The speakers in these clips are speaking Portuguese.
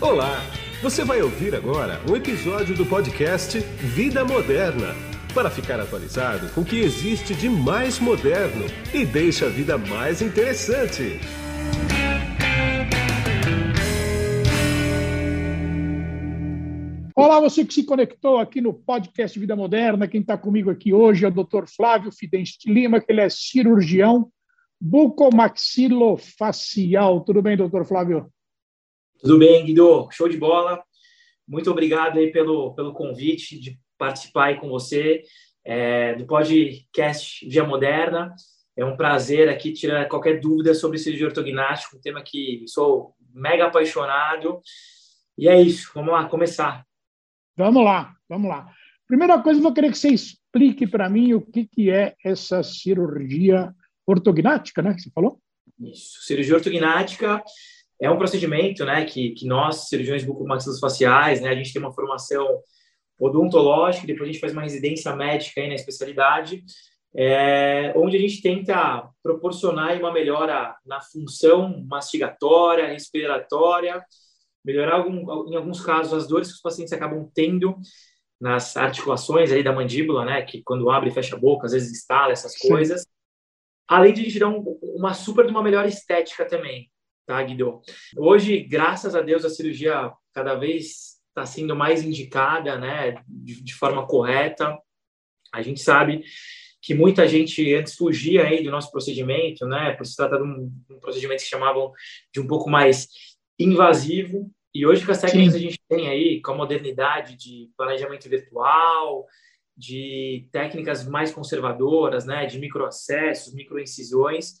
Olá! Você vai ouvir agora um episódio do podcast Vida Moderna para ficar atualizado com o que existe de mais moderno e deixa a vida mais interessante. Olá, você que se conectou aqui no podcast Vida Moderna. Quem está comigo aqui hoje é o Dr. Flávio Fidense Lima, que ele é cirurgião bucomaxilofacial. Tudo bem, doutor Flávio? Tudo bem, Guido. Show de bola. Muito obrigado aí pelo, pelo convite de participar aí com você é, do podcast Via Moderna. É um prazer aqui tirar qualquer dúvida sobre cirurgia ortognática, um tema que sou mega apaixonado. E é isso, vamos lá, começar. Vamos lá, vamos lá. Primeira coisa, eu vou querer que você explique para mim o que, que é essa cirurgia ortognática, né, que você falou? Isso, cirurgia ortognática é um procedimento, né, que, que nós, cirurgiões bucomaxilofaciais, né, a gente tem uma formação odontológica, depois a gente faz uma residência médica aí na especialidade, é, onde a gente tenta proporcionar uma melhora na função mastigatória, respiratória, melhorar algum, em alguns casos as dores que os pacientes acabam tendo nas articulações aí da mandíbula, né, que quando abre e fecha a boca, às vezes instala essas Sim. coisas. Além de a gente dar um, uma super de uma melhor estética também, tá, Guido? Hoje, graças a Deus, a cirurgia cada vez está sendo mais indicada, né, de, de, forma correta. A gente sabe que muita gente antes fugia aí do nosso procedimento, né, por se tratar de um, um procedimento que chamavam de um pouco mais invasivo. E hoje, com as técnicas Sim. que a gente tem aí, com a modernidade de planejamento virtual, de técnicas mais conservadoras, né, de microacessos, microincisões,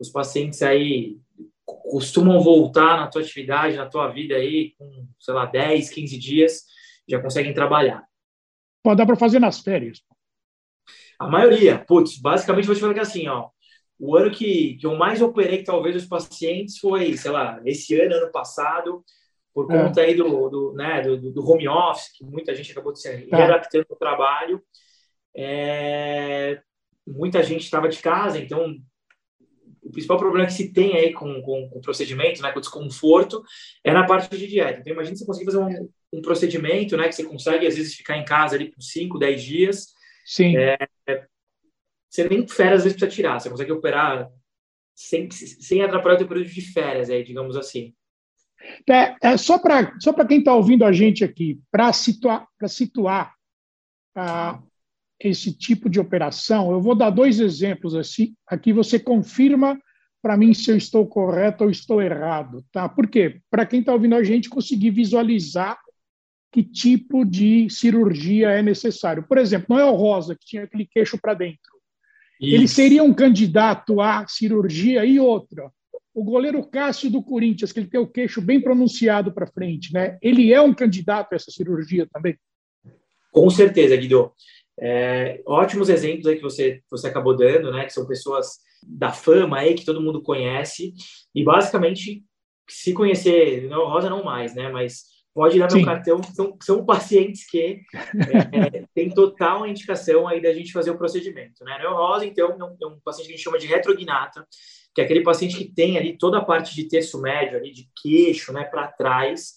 os pacientes aí costumam voltar na tua atividade, na tua vida aí, com, sei lá, 10, 15 dias, já conseguem trabalhar. Pode dar para fazer nas férias. A maioria, putz, basicamente vou te falar que assim, ó, o ano que, que eu mais operei, talvez, os pacientes foi, sei lá, esse ano, ano passado, por é. conta é. aí do, do, né, do, do, home office, que muita gente acabou de se tá. readaptando ao trabalho. É, muita gente estava de casa, então o principal problema que se tem aí com, com, com, o procedimento, né, com o desconforto, é na parte de dieta. Então, imagina você conseguir fazer um, um, procedimento, né, que você consegue, às vezes, ficar em casa ali por 5, 10 dias. Sim. É, você nem férias, às vezes, precisa tirar. Você consegue operar sem, sem atrapalhar o teu período de férias, aí, digamos assim. É, é só para só quem está ouvindo a gente aqui, para situar, situar ah, esse tipo de operação, eu vou dar dois exemplos assim. Aqui você confirma para mim se eu estou correto ou estou errado, tá? Por quê? Para quem está ouvindo a gente conseguir visualizar que tipo de cirurgia é necessário. Por exemplo, não é o Rosa que tinha aquele queixo para dentro. Isso. Ele seria um candidato à cirurgia e outra. O goleiro Cássio do Corinthians, que ele tem o queixo bem pronunciado para frente, né? Ele é um candidato a essa cirurgia também? Com certeza, Guido. É, ótimos exemplos aí que você, você acabou dando, né? Que são pessoas da fama aí, que todo mundo conhece. E basicamente, se conhecer, não, Rosa não mais, né? Mas pode ir lá no cartão, são, são pacientes que é, é, tem total indicação aí da gente fazer o procedimento, né? Neurose, então, é um paciente que a gente chama de retrognata, que é aquele paciente que tem ali toda a parte de terço médio, ali de queixo, né, para trás,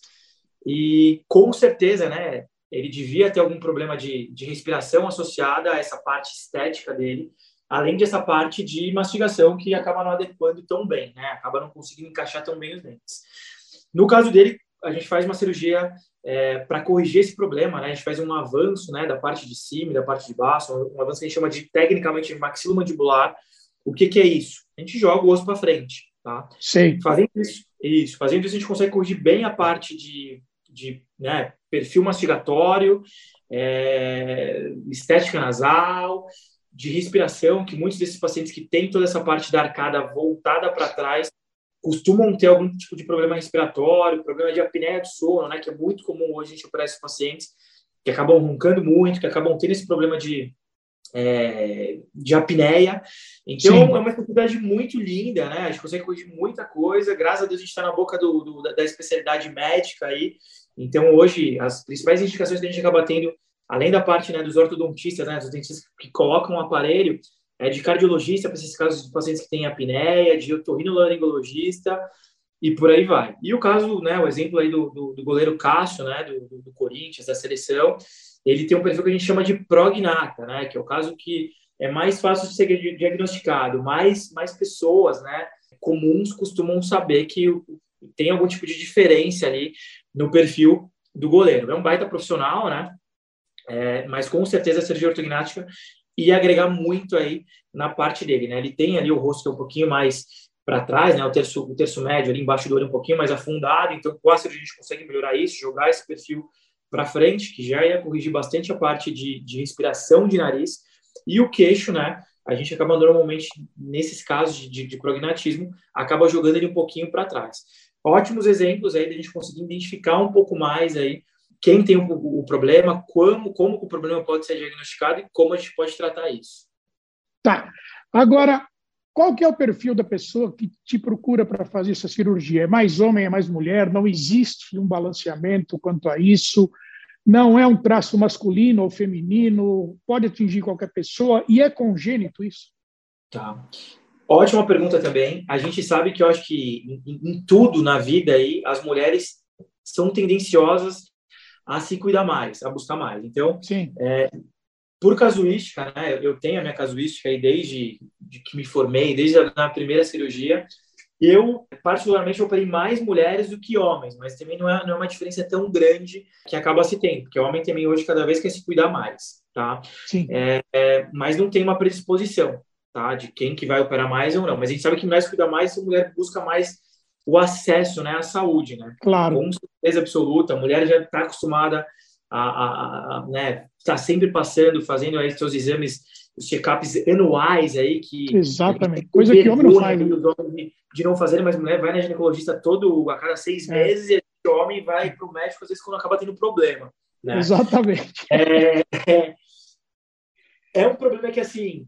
e com certeza, né, ele devia ter algum problema de, de respiração associada a essa parte estética dele, além dessa parte de mastigação que acaba não adequando tão bem, né, acaba não conseguindo encaixar tão bem os dentes. No caso dele, a gente faz uma cirurgia é, para corrigir esse problema, né? A gente faz um avanço, né, da parte de cima e da parte de baixo, um avanço que a gente chama de tecnicamente maxilomandibular. O que, que é isso? A gente joga o osso para frente, tá? Sim. Fazendo isso, isso, fazendo isso a gente consegue corrigir bem a parte de, de né, perfil mastigatório, é, estética nasal, de respiração, que muitos desses pacientes que têm toda essa parte da arcada voltada para trás costumam ter algum tipo de problema respiratório, problema de apneia do sono, né, que é muito comum hoje a gente operar esses pacientes que acabam roncando muito, que acabam tendo esse problema de, é, de apneia. Então, Sim. é uma faculdade muito linda, né? A gente consegue corrigir muita coisa. Graças a Deus, a gente está na boca do, do, da especialidade médica aí. Então, hoje, as principais indicações que a gente acaba tendo, além da parte né, dos ortodontistas, né, dos dentistas que colocam o aparelho, é de cardiologista para esses casos de pacientes que têm apneia, de otorrinolaringologista, e por aí vai. E o caso, né, o exemplo aí do, do, do goleiro Cássio, né, do, do, Corinthians, da seleção, ele tem um perfil que a gente chama de prognata, né, que é o caso que é mais fácil de ser diagnosticado, mais, mais pessoas, né, comuns costumam saber que tem algum tipo de diferença ali no perfil do goleiro. É um baita profissional, né, é, mas com certeza cirurgia ortognática ia agregar muito aí na parte dele, né, ele tem ali o rosto que é um pouquinho mais para trás, né, o terço, o terço médio ali embaixo do olho um pouquinho mais afundado, então com a cirurgia a gente consegue melhorar isso, jogar esse perfil para frente, que já ia corrigir bastante a parte de, de respiração de nariz, e o queixo, né, a gente acaba normalmente, nesses casos de, de, de prognatismo, acaba jogando ele um pouquinho para trás. Ótimos exemplos aí da gente conseguir identificar um pouco mais aí quem tem o, o, problema, como, como o problema pode ser diagnosticado e como a gente pode tratar isso. Tá. Agora, qual que é o perfil da pessoa que te procura para fazer essa cirurgia? É mais homem, é mais mulher? Não existe um balanceamento quanto a isso? Não é um traço masculino ou feminino? Pode atingir qualquer pessoa? E é congênito isso? Tá. Ótima pergunta também. A gente sabe que eu acho que em, em tudo na vida aí, as mulheres são tendenciosas a se cuidar mais, a buscar mais. Então, é, por casuística, né? Eu tenho a minha casuística aí desde de que me formei, desde a na primeira cirurgia. Eu, particularmente, operei mais mulheres do que homens, mas também não é, não é uma diferença tão grande que acaba se tendo, porque o homem também hoje cada vez quer se cuidar mais, tá? Sim. É, é, mas não tem uma predisposição, tá? De quem que vai operar mais ou não. Mas a gente sabe que mulher se cuida mais, a mulher busca mais o acesso, né, à saúde, né? Claro. Com certeza absoluta, a mulher já está acostumada a, a, a né, está sempre passando, fazendo aí seus exames, os check-ups anuais aí que exatamente coisa que homem não faz. Né? De, de não fazer, mas mulher vai na ginecologista todo a cada seis é. meses e o homem vai para o médico às vezes quando acaba tendo problema. Né? Exatamente. É, é, é, um problema que assim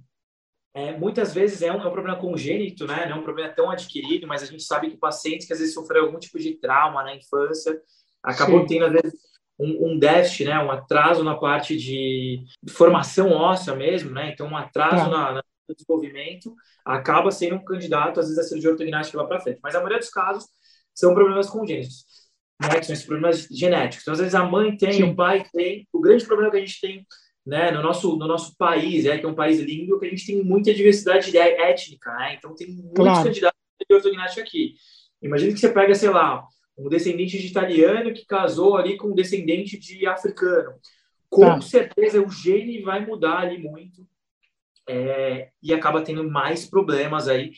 é, muitas vezes é um, é um, problema congênito, né? Não é um problema tão adquirido, mas a gente sabe que pacientes que às vezes sofreram algum tipo de trauma na infância acabam Sim. tendo às vezes um, um, déficit, né, um atraso na parte de formação óssea mesmo, né, então um atraso tá. na, no desenvolvimento acaba sendo um candidato, às vezes, a cirurgia ortognática lá para frente. Mas a maioria dos casos são problemas congênitos, né, que são esses problemas genéticos. Então, às vezes, a mãe tem, Sim. o pai tem. O grande problema que a gente tem né, no, nosso, no nosso país, é que é um país lindo, que a gente tem muita diversidade étnica, né? Então, tem muitos claro. candidatos de ortognática aqui. Imagina que você pega, sei lá, um descendente de italiano que casou ali com um descendente de africano. Com tá. certeza o gene vai mudar ali muito é, e acaba tendo mais problemas aí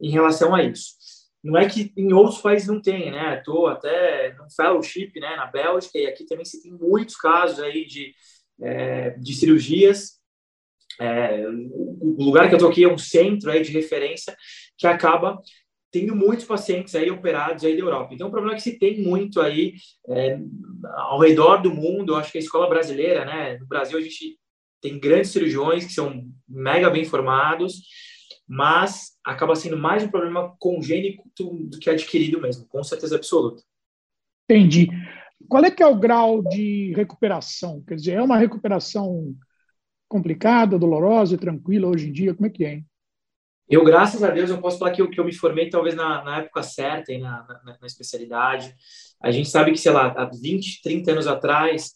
em relação a isso. Não é que em outros países não tem, né? Estou até no fellowship, né, na Bélgica, e aqui também se tem muitos casos aí de, é, de cirurgias. É, o lugar que eu estou aqui é um centro aí de referência que acaba tenho muitos pacientes aí operados aí da Europa. Então, o problema é que se tem muito aí é, ao redor do mundo, acho que a escola brasileira, né? No Brasil, a gente tem grandes cirurgiões que são mega bem formados, mas acaba sendo mais um problema congênito do que adquirido mesmo, com certeza absoluta. Entendi. Qual é que é o grau de recuperação? Quer dizer, é uma recuperação complicada, dolorosa, tranquila hoje em dia? Como é que é? Hein? Eu, graças a Deus, eu posso falar que eu, que eu me formei talvez na, na época certa e na, na, na, especialidade. A gente sabe que, sei lá, há 20, 30 anos atrás,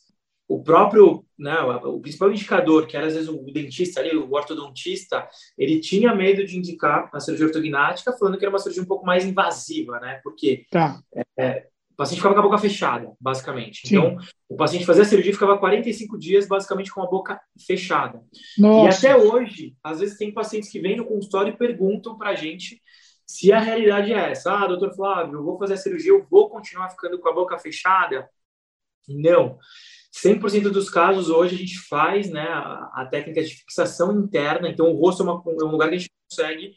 o próprio, né, o principal indicador, que era às vezes o dentista ali, o ortodontista, ele tinha medo de indicar a cirurgia ortognática, falando que era uma cirurgia um pouco mais invasiva, né? Porque tá. é, o paciente ficava com a boca fechada, basicamente. Sim. Então, o paciente fazia a cirurgia e ficava 45 dias, basicamente, com a boca fechada. Nossa. E até hoje, às vezes, tem pacientes que vêm no consultório e perguntam para a gente se a realidade é essa. Ah, doutor Flávio, eu vou fazer a cirurgia, eu vou continuar ficando com a boca fechada? Não. 100% dos casos, hoje, a gente faz né, a, técnica de fixação interna. Então, o rosto é, uma, é um lugar que a gente consegue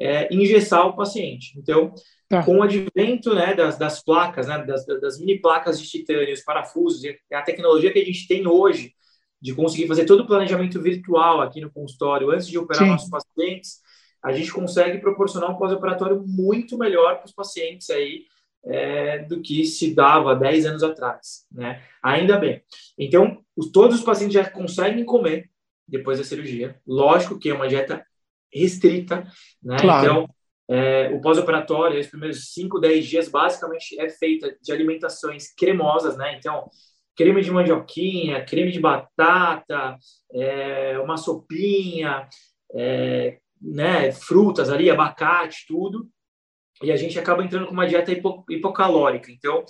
é, engessar o paciente. Então, Tá. Com o advento né, das, das placas, né, das, das, mini placas de titânio, os parafusos, a tecnologia que a gente tem hoje de conseguir fazer todo o planejamento virtual aqui no consultório antes de operar Sim. nossos pacientes, a gente consegue proporcionar um pós-operatório muito melhor para os pacientes aí é, do que se dava 10 anos atrás, né? Ainda bem. Então, os, todos os pacientes já conseguem comer depois da cirurgia. Lógico que é uma dieta restrita, né? Claro. Então, É, o pós-operatório, os primeiros 5, 10 dias, basicamente é feita de alimentações cremosas, né? Então, creme de mandioquinha, creme de batata, é, uma sopinha, é, né, frutas ali, abacate, tudo. E a gente acaba entrando com uma dieta hipo, hipocalórica. Então,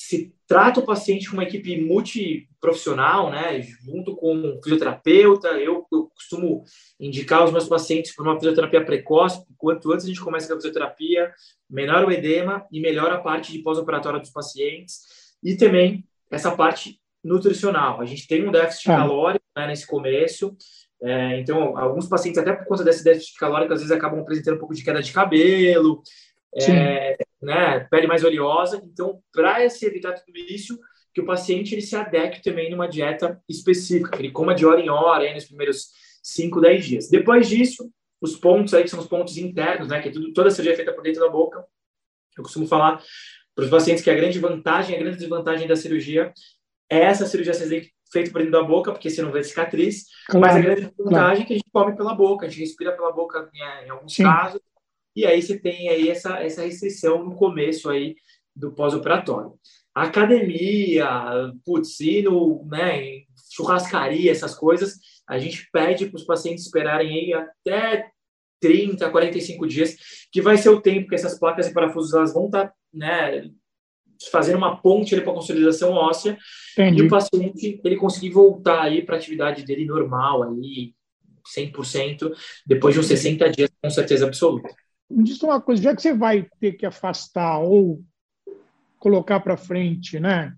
se trata o paciente com uma equipe multiprofissional, né, junto com um fisioterapeuta. Eu, eu costumo indicar os meus pacientes para uma fisioterapia precoce. Quanto antes a gente começa com a fisioterapia, menor o edema e melhor a parte de pós-operatória dos pacientes. E também essa parte nutricional. A gente tem um déficit ah. calórico né, nesse começo. É, então, alguns pacientes, até por conta desse déficit calórico, às vezes acabam apresentando um pouco de queda de cabelo, é, né, pele mais oleosa. Então, para se evitar tudo isso, que o paciente ele se adeque também numa dieta específica, ele coma de hora em hora aí nos primeiros 5, 10 dias. Depois disso, os pontos aí que são os pontos internos, né, que é tudo, toda a cirurgia é feita por dentro da boca. Eu costumo falar para os pacientes que a grande vantagem, a grande desvantagem da cirurgia é essa cirurgia feita por dentro da boca, porque você não vê cicatriz, claro, mas a grande vantagem claro. é que a gente come pela boca, a gente respira pela boca em, em alguns Sim. casos, e aí você tem aí essa, essa restrição no começo aí do pós-operatório. Academia, putz, no, né, churrascaria, essas coisas, a gente pede para os pacientes esperarem aí até 30, 45 dias, que vai ser o tempo que essas placas e parafusos elas vão estar, tá, né, fazendo uma ponte para a consolidação óssea Entendi. e o paciente ele conseguir voltar aí para a atividade dele normal aí 100% depois de uns 60 dias com certeza absoluta. Me diz uma coisa, já que você vai ter que afastar ou colocar para frente, né,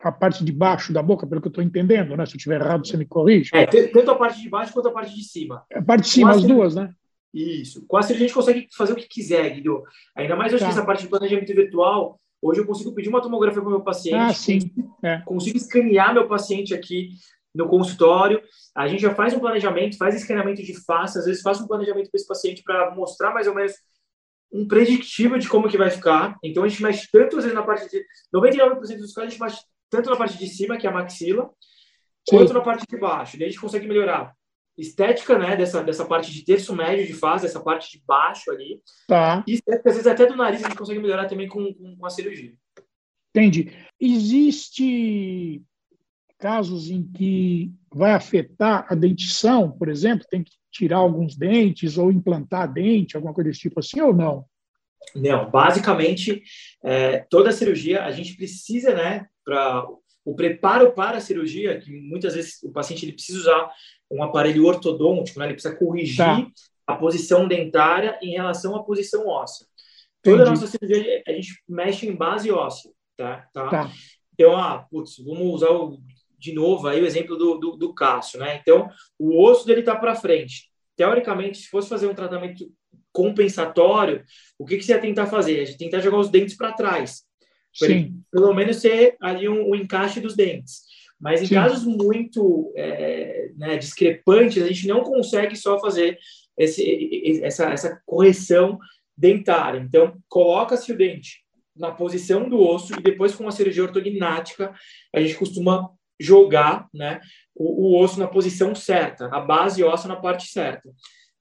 a parte de baixo da boca, pelo que eu estou entendendo, né? Se eu estiver errado, você me corrige. É, tanto a parte de baixo quanto a parte de cima. A parte de cima, as duas, né? Isso. Com a a gente consegue fazer o que quiser, Guido. Ainda mais hoje tá. essa parte de planejamento virtual, hoje eu consigo pedir uma tomografia para o meu paciente. Ah, sim. É. Consigo escanear meu paciente aqui no consultório. A gente já faz um planejamento, faz escaneamento de face, às vezes faz um planejamento para esse paciente para mostrar mais ou menos um predictivo de como que vai ficar. Então a gente mexe tanto às vezes na parte de 99% dos casos a gente mexe tanto na parte de cima, que é a maxila, Sim. quanto na parte de baixo. Daí a gente consegue melhorar estética, né, dessa dessa parte de terço médio de fase, essa parte de baixo ali. Tá. E às vezes até do nariz a gente consegue melhorar também com, com a cirurgia. Entendi. Existe casos em que vai afetar a dentição, por exemplo, tem que tirar alguns dentes ou implantar dente, alguma coisa desse tipo assim, ou não? Não, basicamente, é, toda cirurgia, a gente precisa, né, para o preparo para a cirurgia, que muitas vezes o paciente ele precisa usar um aparelho ortodôntico, né, ele precisa corrigir tá. a posição dentária em relação à posição óssea. Toda a nossa cirurgia, a gente mexe em base óssea, tá? tá? tá. Então, ah, putz, vamos usar o de novo aí o exemplo do, do, do Cássio, né? Então, o osso dele está para frente. Teoricamente, se fosse fazer um tratamento compensatório, o que, que você ia tentar fazer? A gente tentar jogar os dentes para trás. Sim. Pelo menos ser ali um, um encaixe dos dentes. Mas em Sim. casos muito é, né, discrepantes, a gente não consegue só fazer esse, essa, essa correção dentária. Então, coloca-se o dente na posição do osso e depois com a cirurgia ortognática, a gente costuma jogar né, o, o, osso na posição certa, a base óssea na parte certa.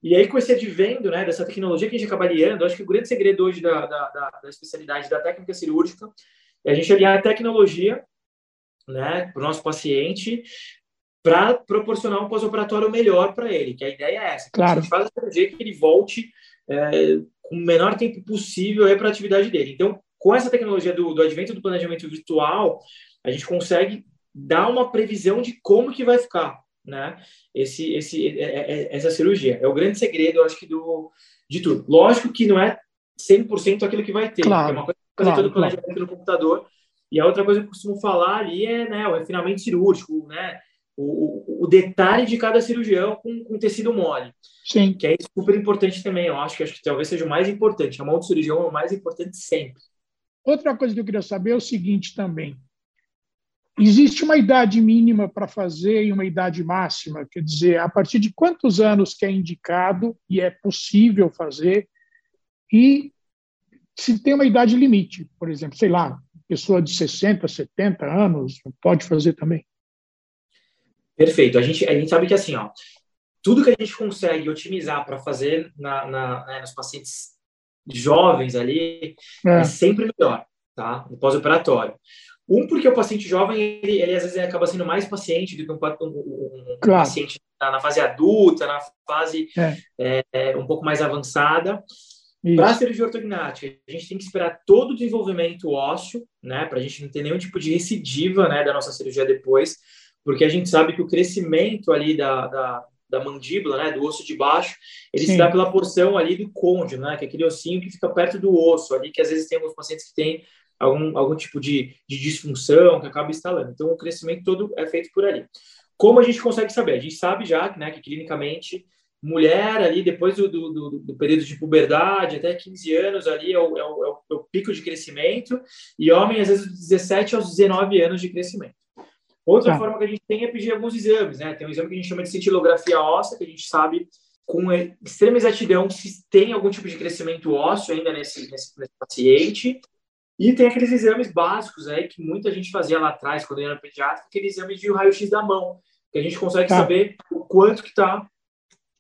E aí, com esse advento né, dessa tecnologia que a gente acaba aliando, acho que o grande segredo hoje da, da, da, da especialidade da técnica cirúrgica é a gente aliar a tecnologia né, para o nosso paciente para proporcionar um pós-operatório melhor para ele, que a ideia é essa. Claro. A gente faz a cirurgia que ele volte é, com o menor tempo possível para a atividade dele. Então, com essa tecnologia do, do advento do planejamento virtual, a gente consegue dar uma previsão de como que vai ficar, né? Esse, esse, é, é, é, essa cirurgia é o grande segredo, acho que do de tudo. Lógico que não é 100% aquilo que vai ter. Claro, é uma coisa fazer claro, todo o planejamento claro. no computador. E a outra coisa que eu costumo falar ali é né, o refinamento cirúrgico, né? O, o, o detalhe de cada cirurgião com, com, tecido mole. Sim. Que é super importante também, eu acho que, acho que talvez seja o mais importante. A mão do cirurgião é o mais importante sempre. Outra coisa que eu queria saber é o seguinte também. Existe uma idade mínima para fazer e uma idade máxima, quer dizer, a partir de quantos anos que é indicado e é possível fazer, e se tem uma idade limite, por exemplo, sei lá, pessoa de 60, 70 anos pode fazer também. Perfeito. A gente, a gente sabe que assim, ó, tudo que a gente consegue otimizar para fazer na, na, né, nos pacientes jovens ali é, é sempre melhor, tá? No pós-operatório. Um, porque o paciente jovem, ele, ele, às vezes acaba sendo mais paciente do que um, um, um claro. paciente na, na, fase adulta, na fase é. É, é um pouco mais avançada. Para a cirurgia ortognática, a gente tem que esperar todo o desenvolvimento ósseo, né, para a gente não ter nenhum tipo de recidiva, né, da nossa cirurgia depois, porque a gente sabe que o crescimento ali da, da, da mandíbula, né, do osso de baixo, ele Sim. se dá pela porção ali do côndilo, né, que é aquele ossinho que fica perto do osso ali, que às vezes tem alguns pacientes que têm algum, algum tipo de, de disfunção que acaba instalando. Então, o crescimento todo é feito por ali. Como a gente consegue saber? A gente sabe já né, que clinicamente mulher ali depois do, do, do, do, período de puberdade até 15 anos ali é o, é, o, é o, pico de crescimento e homem às vezes dos 17 aos 19 anos de crescimento. Outra tá. forma que a gente tem é pedir alguns exames, né? Tem um exame que a gente chama de cintilografia óssea, que a gente sabe com extrema exatidão se tem algum tipo de crescimento ósseo ainda nesse, nesse, nesse paciente. E tem aqueles exames básicos aí que muita gente fazia lá atrás, quando era pediatra, aquele exame de raio-x da mão, que a gente consegue tá. saber o quanto que está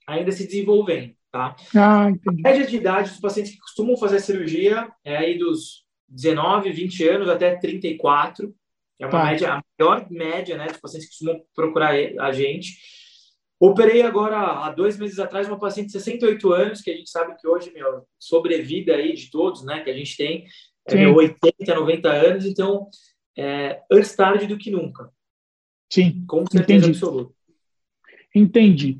ainda se desenvolvendo, tá? Ah, entendi. A média de idade dos pacientes que costumam fazer cirurgia é aí dos 19, 20 anos até 34, é uma tá. média, a maior média, né, dos pacientes que costumam procurar a gente. Operei agora, há dois meses atrás, uma paciente de 68 anos, que a gente sabe que hoje, meu, sobrevida aí de todos, né, que a gente tem, é meu, 80, 90 anos, então, é, antes tarde do que nunca. Sim, com certeza entendi. absoluta. Entendi.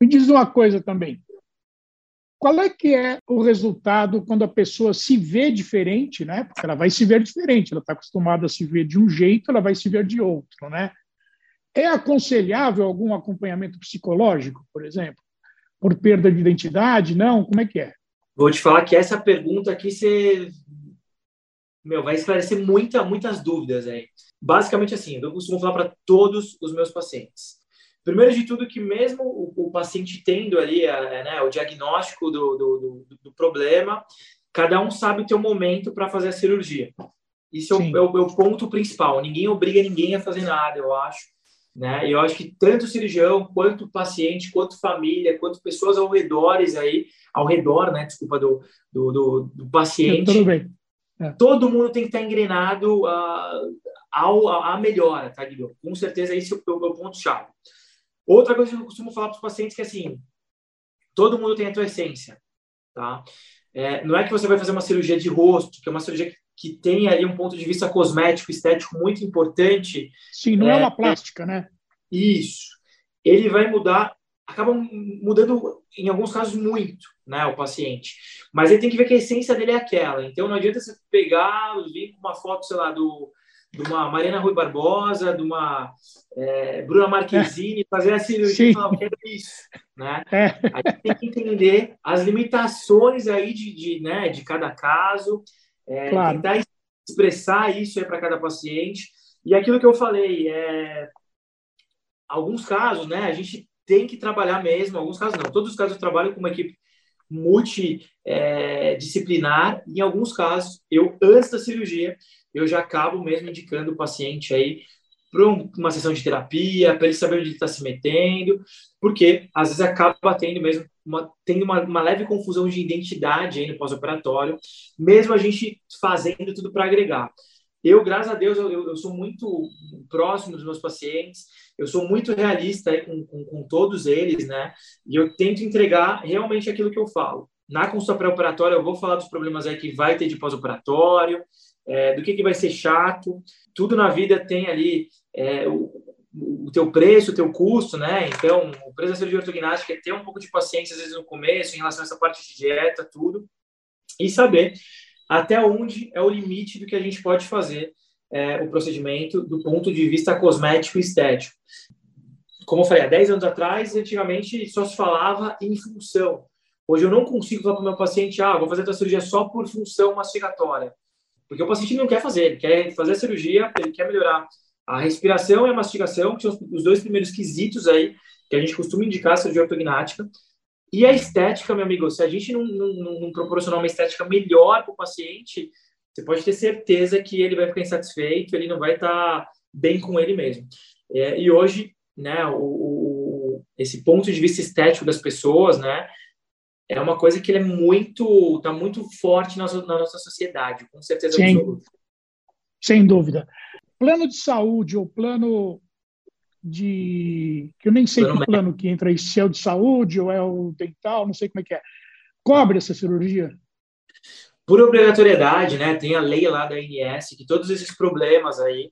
Me diz uma coisa também. Qual é que é o resultado quando a pessoa se vê diferente, né? Porque ela vai se ver diferente, ela está acostumada a se ver de um jeito, ela vai se ver de outro, né? É aconselhável algum acompanhamento psicológico, por exemplo, por perda de identidade? Não? Como é que é? Vou te falar que essa pergunta aqui você meu, vai esclarecer muita, muitas dúvidas aí. Basicamente assim, eu costumo falar para todos os meus pacientes. Primeiro de tudo, que mesmo o, o paciente tendo ali a, né, o diagnóstico do, do, do, do, problema, cada um sabe o seu momento para fazer a cirurgia. Isso é o, é o, é o, ponto principal. Ninguém obriga ninguém a fazer nada, eu acho. Né? Eu acho que tanto o cirurgião, quanto o paciente, quanto família, quanto pessoas ao redor aí, ao redor, né, desculpa, do, do, do, do paciente. É. Todo mundo tem que estar engrenado uh, ao, à melhora, tá, Guilherme? Com certeza esse é o, o ponto-chave. Outra coisa que eu costumo falar para os pacientes é que, assim, todo mundo tem a tua essência, tá? É, não é que você vai fazer uma cirurgia de rosto, que é uma cirurgia que, que tem ali um ponto de vista cosmético, estético muito importante. Sim, não é, é uma plástica, né? Isso. Ele vai mudar, acaba mudando, em alguns casos, muito, né, o paciente. Mas ele tem que ver que a essência dele é aquela. Então, não adianta você pegar, vir com uma foto, sei lá, do de uma Mariana Rui Barbosa, de uma é, Bruna Marquezine, fazer a cirurgia e falar, quero isso. Né? É. A gente tem que entender as limitações aí de, de, né, de cada caso, é, claro. tentar expressar isso para cada paciente. E aquilo que eu falei, é, alguns casos, né, a gente tem que trabalhar mesmo, alguns casos não, todos os casos eu trabalho com uma equipe multidisciplinar, é, em alguns casos, eu, antes da cirurgia, eu já acabo mesmo indicando o paciente aí para uma sessão de terapia, para ele saber onde ele está se metendo, porque às vezes acaba tendo mesmo uma, tendo uma, uma leve confusão de identidade aí no pós-operatório, mesmo a gente fazendo tudo para agregar. Eu, graças a Deus, eu, eu, sou muito próximo dos meus pacientes, eu sou muito realista com, com, com todos eles, né? E eu tento entregar realmente aquilo que eu falo. Na consulta pré-operatória, eu vou falar dos problemas aí que vai ter de pós-operatório, é, do que, que vai ser chato. Tudo na vida tem ali é, o, o teu preço, o teu custo, né? Então, o preço da cirurgia ortognática é ter um pouco de paciência, às vezes, no começo, em relação a essa parte de dieta, tudo. E saber até onde é o limite do que a gente pode fazer é, o procedimento do ponto de vista cosmético e estético. Como eu falei, há 10 anos atrás, antigamente só se falava em função. Hoje eu não consigo falar para o meu paciente, ah, vou fazer a cirurgia só por função mastigatória. Porque o paciente não quer fazer, ele quer fazer a cirurgia, ele quer melhorar a respiração e a mastigação, que são os dois primeiros quesitos aí que a gente costuma indicar a cirurgia ortognática. E a estética, meu amigo, se a gente não, não, não proporcionar uma estética melhor para o paciente, você pode ter certeza que ele vai ficar insatisfeito, ele não vai estar tá bem com ele mesmo. É, e hoje, né, o, o, esse ponto de vista estético das pessoas, né, é uma coisa que ele é muito, está muito forte na, na, nossa sociedade, com certeza Sim. absoluta. Sem dúvida. Plano de saúde ou plano de. que eu nem sei que plano que entra aí, se é o de saúde ou é o dental, não sei como é que é. Cobre essa cirurgia? Por obrigatoriedade, né? Tem a lei lá da ANS que todos esses problemas aí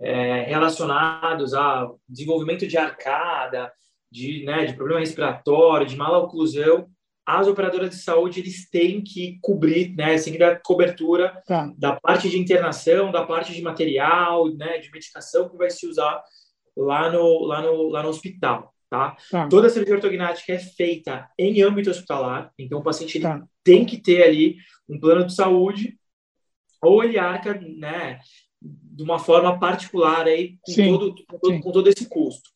é, relacionados a desenvolvimento de arcada, de, né, de problema respiratório, de mala oclusão, as operadoras de saúde eles têm que cobrir, né, assim, dar cobertura tá. da parte de internação, da parte de material, né, de medicação que vai se usar lá no, lá no, lá no hospital, tá? tá. Toda a cirurgia ortognática é feita em âmbito hospitalar, então o paciente tá. tem que ter ali um plano de saúde ou ele arca, né, de uma forma particular aí com, todo, com todo, com todo esse custo.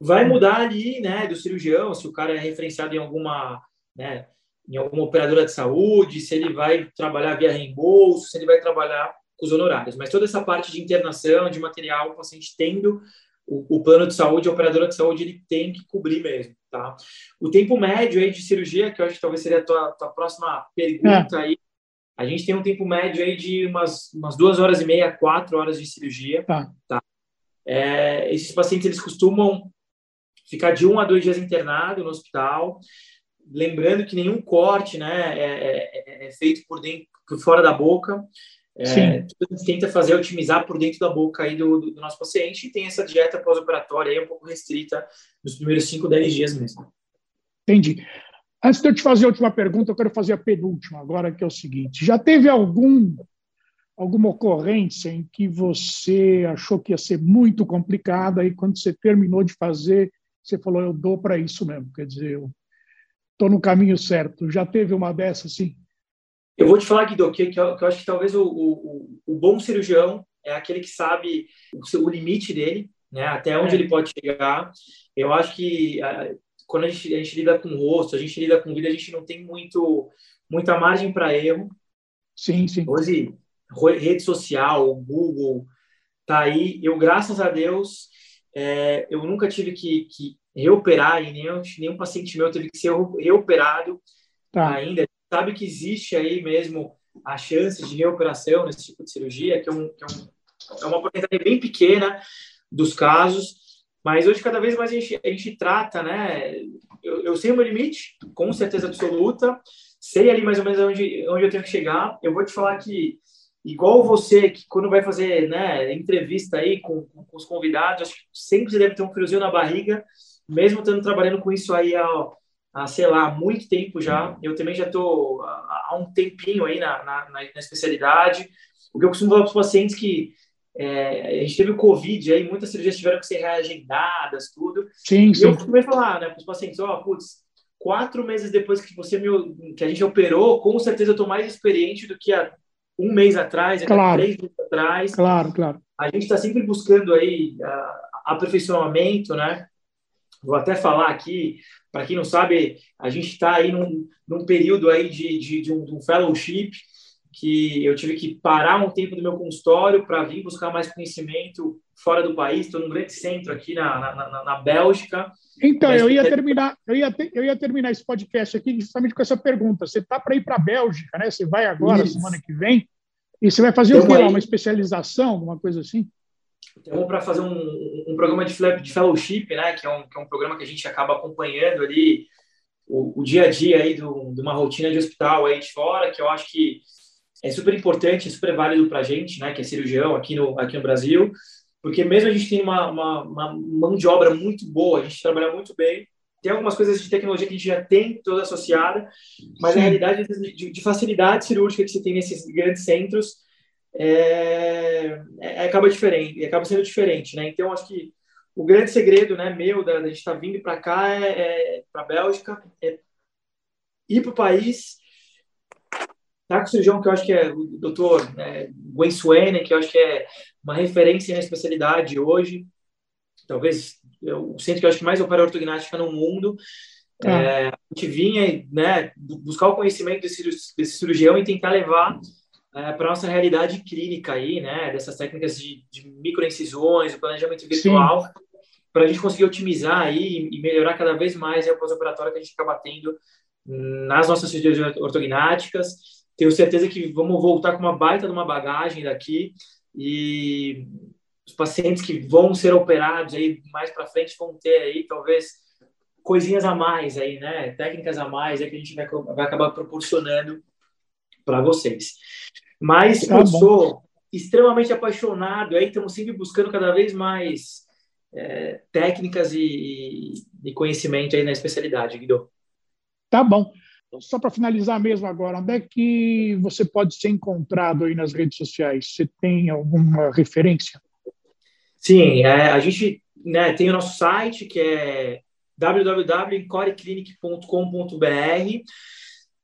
Vai mudar ali, né, do cirurgião, se o cara é referenciado em alguma, né, em alguma operadora de saúde, se ele vai trabalhar via reembolso, se ele vai trabalhar com os honorários. Mas toda essa parte de internação, de material, o paciente tendo o, o, plano de saúde, a operadora de saúde, ele tem que cobrir mesmo, tá? O tempo médio aí de cirurgia, que eu acho que talvez seria a tua, tua próxima pergunta é. aí, a gente tem um tempo médio aí de umas, umas duas horas e meia, quatro horas de cirurgia. Tá. tá? É, esses pacientes eles costumam ficar de um a dois dias internado no hospital. Lembrando que nenhum corte né, é, é, é feito por dentro, por fora da boca. É, a gente tenta fazer otimizar por dentro da boca aí do, do, do nosso paciente e tem essa dieta pós-operatória aí um pouco restrita nos primeiros 5, 10 dias mesmo. Entendi. Antes de eu te fazer a última pergunta, eu quero fazer a penúltima agora, que é o seguinte: já teve algum alguma ocorrência em que você achou que ia ser muito complicada e quando você terminou de fazer, você falou eu dou para isso mesmo, quer dizer, eu estou no caminho certo. Já teve uma dessas, sim? Eu vou te falar, Guido, que, que, eu, que eu acho que talvez o, o, o, bom cirurgião é aquele que sabe o, o limite dele, né, até onde é. ele pode chegar. Eu acho que quando a gente, a gente lida com o rosto, a gente lida com vida, a gente não tem muito, muita margem para erro. Sim, sim. Hoje, rede social, Google, tá aí. Eu, graças a Deus, é, eu nunca tive que, que reoperar e nenhum, nenhum paciente meu teve que ser reoperado tá. ainda. Sabe que existe aí mesmo a chance de reoperação nesse tipo de cirurgia, que é, um, que é, um, é uma porcentagem bem pequena dos casos, mas hoje, cada vez mais, a gente, a gente trata, né? Eu, eu sei o meu limite, com certeza absoluta, sei ali mais ou menos onde, onde eu tenho que chegar. Eu vou te falar que, igual você, que quando vai fazer né, entrevista aí com, com, com os convidados, acho que sempre você deve ter um friozinho na barriga, mesmo estando trabalhando com isso aí há, há, sei lá, há muito tempo já. Eu também já estou há um tempinho aí na, na, na, especialidade. O que eu costumo falar para os pacientes que é, a gente teve o Covid, aí muitas cirurgias tiveram que ser reagendadas, tudo. Sim, e sim. eu costumo falar, né, para os pacientes, ó, oh, putz, quatro meses depois que você me, que a gente operou, com certeza eu estou mais experiente do que há um mês atrás, claro. três meses atrás. Claro, claro. A gente está sempre buscando aí uh, aperfeiçoamento, né? Vou até falar aqui, para quem não sabe, a gente está aí num, num período aí de, de, de, um, de um fellowship, que eu tive que parar um tempo do meu consultório para vir buscar mais conhecimento fora do país. Estou num grande centro aqui na, na, na Bélgica. Então, eu ia terminar, eu ia, ter, eu ia terminar esse podcast aqui justamente com essa pergunta. Você está para ir para a Bélgica, né? Você vai agora, Isso. semana que vem, e você vai fazer então, o quê? Uma especialização, uma coisa assim? Então, para fazer um, um, programa de, de fellowship, né? Que é, um, que é um programa que a gente acaba acompanhando ali o, o dia a dia aí do, de uma rotina de hospital aí de fora, que eu acho que é super importante, é super válido para a gente, né, que é cirurgião aqui no, aqui no Brasil, porque mesmo a gente tem uma, uma, uma, mão de obra muito boa, a gente trabalha muito bem, tem algumas coisas de tecnologia que a gente já tem toda associada, mas Sim. a realidade de, de, facilidade cirúrgica que você tem nesses grandes centros é, é, acaba diferente, acaba sendo diferente, né? Então acho que o grande segredo, né, meu da, da gente estar tá vindo para cá é, é para a Bélgica, é ir para o país tá com o cirurgião que eu acho que é o doutor né, Gwen Swain, que eu acho que é uma referência na especialidade hoje, talvez o centro que eu acho que mais opera ortognática no mundo. Ah. É, a gente vinha né, buscar o conhecimento desse, desse cirurgião e tentar levar é, para a nossa realidade clínica aí, né, dessas técnicas de, de microincisões, o planejamento virtual, para a gente conseguir otimizar aí e melhorar cada vez mais o pós-operatório que a gente acaba tendo nas nossas cirurgias ortognáticas. Tenho certeza que vamos voltar com uma baita de uma bagagem daqui e os pacientes que vão ser operados aí mais para frente vão ter aí talvez coisinhas a mais aí, né? Técnicas a mais aí que a gente vai, vai acabar proporcionando para vocês. Mas tá eu sou extremamente apaixonado aí, estamos sempre buscando cada vez mais é, técnicas e, e, conhecimento aí na especialidade, Guido. Tá bom. Só para finalizar mesmo agora, onde é que você pode ser encontrado aí nas redes sociais? Você tem alguma referência? Sim, é, a gente né, tem o nosso site, que é www.coreclinic.com.br.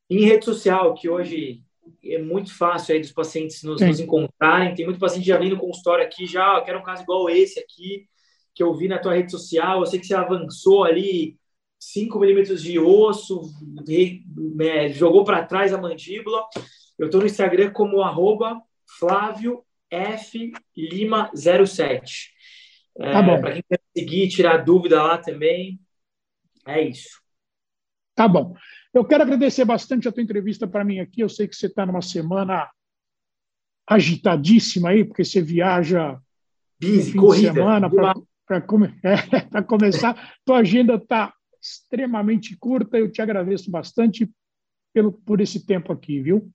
Em rede social, que hoje é muito fácil aí dos pacientes nos, nos, encontrarem. Tem muito paciente já vindo com história aqui, já, quero um caso igual esse aqui, que eu vi na tua rede social. Eu sei que você avançou ali 5 milímetros de osso, né, jogou para trás a mandíbula. Eu estou no Instagram como arroba Flávio F Lima 07. É, tá bom. Para quem quer seguir, tirar dúvida lá também, é isso. Tá bom. Eu quero agradecer bastante a tua entrevista para mim aqui. Eu sei que você está numa semana agitadíssima aí, porque você viaja Busy, fim corrida. de semana para come, é, começar. tua agenda está extremamente curta. Eu te agradeço bastante pelo, por esse tempo aqui, viu?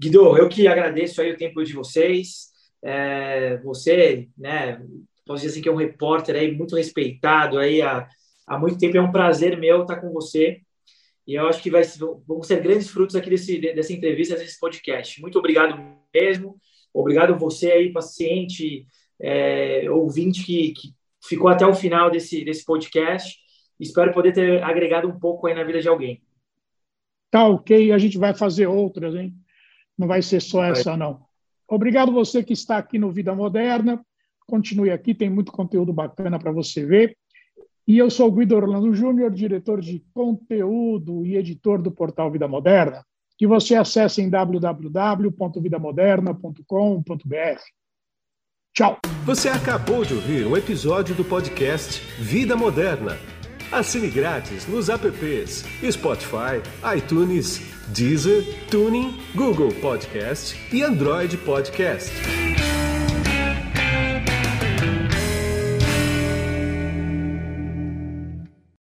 Guido, eu que agradeço aí o tempo de vocês. É, você, né, posso dizer assim que é um repórter aí muito respeitado aí há, há muito tempo. É um prazer meu estar com você. E eu acho que vai, vão ser grandes frutos aqui desse, dessa entrevista, desse podcast. Muito obrigado mesmo. Obrigado você aí, paciente, é, ouvinte que, que ficou até o final desse, desse podcast. Espero poder ter agregado um pouco aí na vida de alguém. Tá ok, a gente vai fazer outras, hein? Não vai ser só essa, não. Obrigado você que está aqui no Vida Moderna. Continue aqui, tem muito conteúdo bacana para você ver. E eu sou Guido Orlando Júnior, diretor de conteúdo e editor do portal Vida Moderna, que você acessa em www.vidamoderna.com.br. Tchau. Você acabou de ouvir um episódio do podcast Vida Moderna. Assine grátis nos apps Spotify, iTunes, Deezer, Tuning, Google Podcast e Android Podcast.